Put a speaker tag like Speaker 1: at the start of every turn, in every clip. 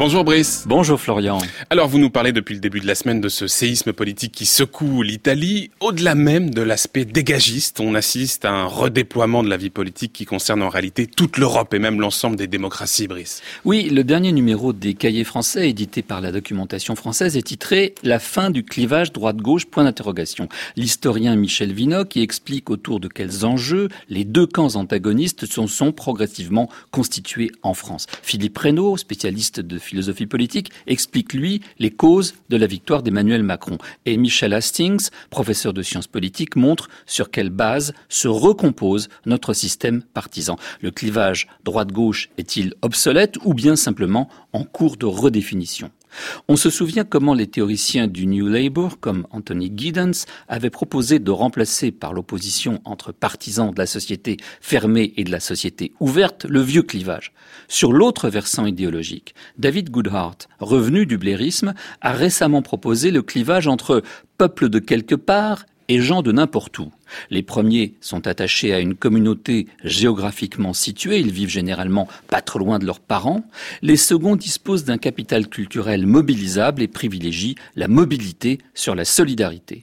Speaker 1: Bonjour Brice.
Speaker 2: Bonjour Florian.
Speaker 1: Alors vous nous parlez depuis le début de la semaine de ce séisme politique qui secoue l'Italie. Au-delà même de l'aspect dégagiste, on assiste à un redéploiement de la vie politique qui concerne en réalité toute l'Europe et même l'ensemble des démocraties, Brice.
Speaker 2: Oui, le dernier numéro des cahiers français édité par la documentation française est titré La fin du clivage droite-gauche point d'interrogation. L'historien Michel Vinocq y explique autour de quels enjeux les deux camps antagonistes sont, sont progressivement constitués en France. Philippe Reynaud, spécialiste de philosophie politique, explique, lui, les causes de la victoire d'Emmanuel Macron. Et Michel Hastings, professeur de sciences politiques, montre sur quelle base se recompose notre système partisan. Le clivage droite-gauche est-il obsolète ou bien simplement en cours de redéfinition? On se souvient comment les théoriciens du New Labour, comme Anthony Giddens, avaient proposé de remplacer par l'opposition entre partisans de la société fermée et de la société ouverte le vieux clivage. Sur l'autre versant idéologique, David Goodhart, revenu du blairisme, a récemment proposé le clivage entre peuple de quelque part et gens de n'importe où. Les premiers sont attachés à une communauté géographiquement située, ils vivent généralement pas trop loin de leurs parents. Les seconds disposent d'un capital culturel mobilisable et privilégient la mobilité sur la solidarité.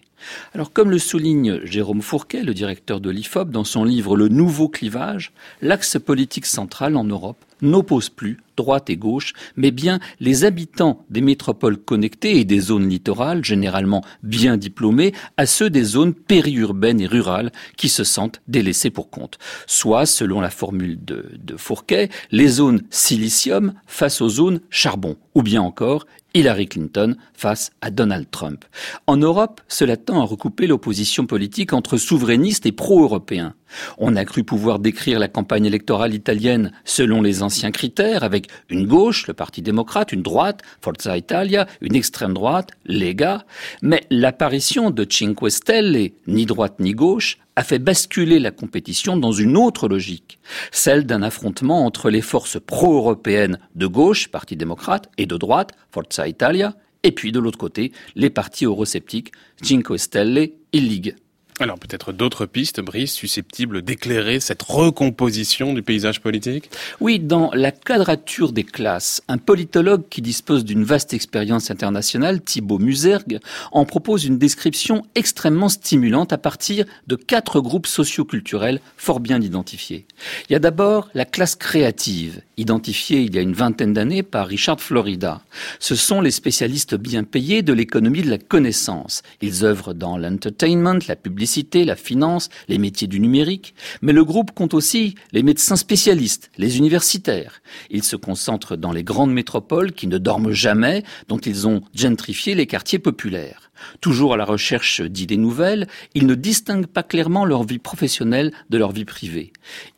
Speaker 2: Alors, comme le souligne Jérôme Fourquet, le directeur de l'IFOP, dans son livre Le nouveau clivage, l'axe politique central en Europe n'oppose plus droite et gauche, mais bien les habitants des métropoles connectées et des zones littorales, généralement bien diplômés, à ceux des zones périurbaines et rurales qui se sentent délaissés pour compte. Soit, selon la formule de, de Fourquet, les zones silicium face aux zones charbon, ou bien encore Hillary Clinton face à Donald Trump. En Europe, cela tend à recouper l'opposition politique entre souverainistes et pro-européens. On a cru pouvoir décrire la campagne électorale italienne selon les anciens critères, avec une gauche, le Parti démocrate, une droite, Forza Italia, une extrême droite, Lega, mais l'apparition de Cinque Stelle, ni droite ni gauche, a fait basculer la compétition dans une autre logique, celle d'un affrontement entre les forces pro-européennes de gauche, Parti démocrate, et de droite, Forza Italia, et puis de l'autre côté, les partis eurosceptiques, Cinque Stelle et Ligue.
Speaker 1: Alors peut-être d'autres pistes, Brice, susceptibles d'éclairer cette recomposition du paysage politique?
Speaker 2: Oui, dans La quadrature des classes, un politologue qui dispose d'une vaste expérience internationale, Thibaut Musergue, en propose une description extrêmement stimulante à partir de quatre groupes socioculturels fort bien identifiés. Il y a d'abord la classe créative, identifiée il y a une vingtaine d'années par Richard Florida. Ce sont les spécialistes bien payés de l'économie de la connaissance. Ils œuvrent dans l'entertainment, la publicité, la finance, les métiers du numérique, mais le groupe compte aussi les médecins spécialistes, les universitaires. Ils se concentrent dans les grandes métropoles qui ne dorment jamais, dont ils ont gentrifié les quartiers populaires. Toujours à la recherche d'idées nouvelles, ils ne distinguent pas clairement leur vie professionnelle de leur vie privée.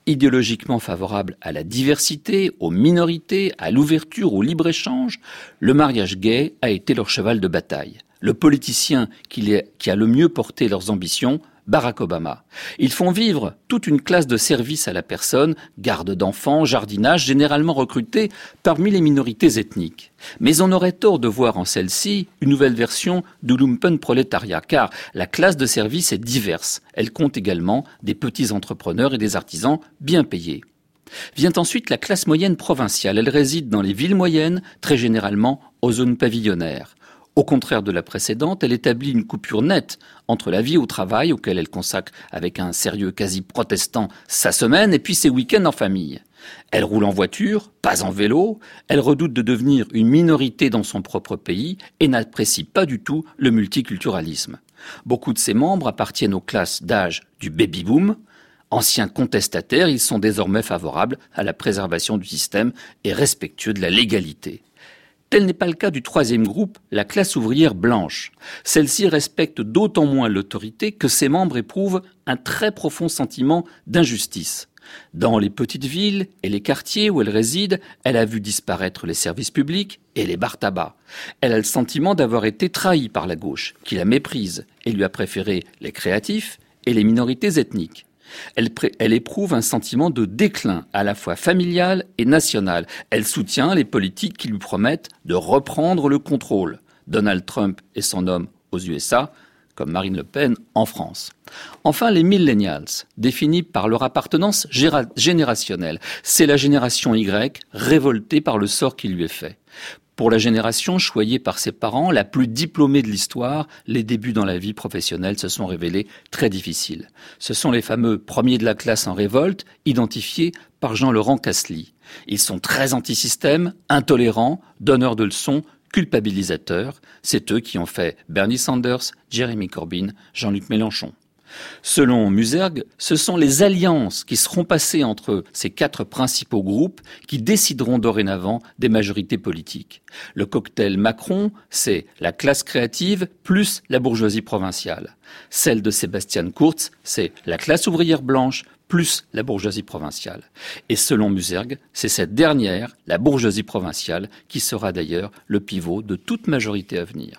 Speaker 2: Idéologiquement favorables à la diversité, aux minorités, à l'ouverture, au libre-échange, le mariage gay a été leur cheval de bataille le politicien qui, a le mieux porté leurs ambitions, Barack Obama. Ils font vivre toute une classe de services à la personne, garde d'enfants, jardinage, généralement recrutés parmi les minorités ethniques. Mais on aurait tort de voir en celle-ci une nouvelle version du lumpenprolétariat, car la classe de services est diverse. Elle compte également des petits entrepreneurs et des artisans bien payés. Vient ensuite la classe moyenne provinciale. Elle réside dans les villes moyennes, très généralement aux zones pavillonnaires. Au contraire de la précédente, elle établit une coupure nette entre la vie au travail, auquel elle consacre avec un sérieux quasi protestant sa semaine, et puis ses week-ends en famille. Elle roule en voiture, pas en vélo, elle redoute de devenir une minorité dans son propre pays et n'apprécie pas du tout le multiculturalisme. Beaucoup de ses membres appartiennent aux classes d'âge du baby-boom. Anciens contestataires, ils sont désormais favorables à la préservation du système et respectueux de la légalité. Tel n'est pas le cas du troisième groupe, la classe ouvrière blanche. Celle-ci respecte d'autant moins l'autorité que ses membres éprouvent un très profond sentiment d'injustice. Dans les petites villes et les quartiers où elle réside, elle a vu disparaître les services publics et les bars tabac. Elle a le sentiment d'avoir été trahie par la gauche, qui la méprise et lui a préféré les créatifs et les minorités ethniques. Elle, éprouve un sentiment de déclin à la fois familial et national. Elle soutient les politiques qui lui promettent de reprendre le contrôle. Donald Trump et son homme aux USA comme Marine Le Pen en France. Enfin, les millennials, définis par leur appartenance générationnelle. C'est la génération Y révoltée par le sort qui lui est fait. Pour la génération choyée par ses parents, la plus diplômée de l'histoire, les débuts dans la vie professionnelle se sont révélés très difficiles. Ce sont les fameux premiers de la classe en révolte, identifiés par Jean-Laurent Casely. Ils sont très antisystèmes, intolérants, donneurs de leçons, culpabilisateurs. C'est eux qui ont fait Bernie Sanders, Jeremy Corbyn, Jean-Luc Mélenchon. Selon Musergue, ce sont les alliances qui seront passées entre ces quatre principaux groupes qui décideront dorénavant des majorités politiques. Le cocktail Macron, c'est la classe créative plus la bourgeoisie provinciale. Celle de Sébastien Kurz, c'est la classe ouvrière blanche plus la bourgeoisie provinciale. Et selon Musergue, c'est cette dernière, la bourgeoisie provinciale, qui sera d'ailleurs le pivot de toute majorité à venir.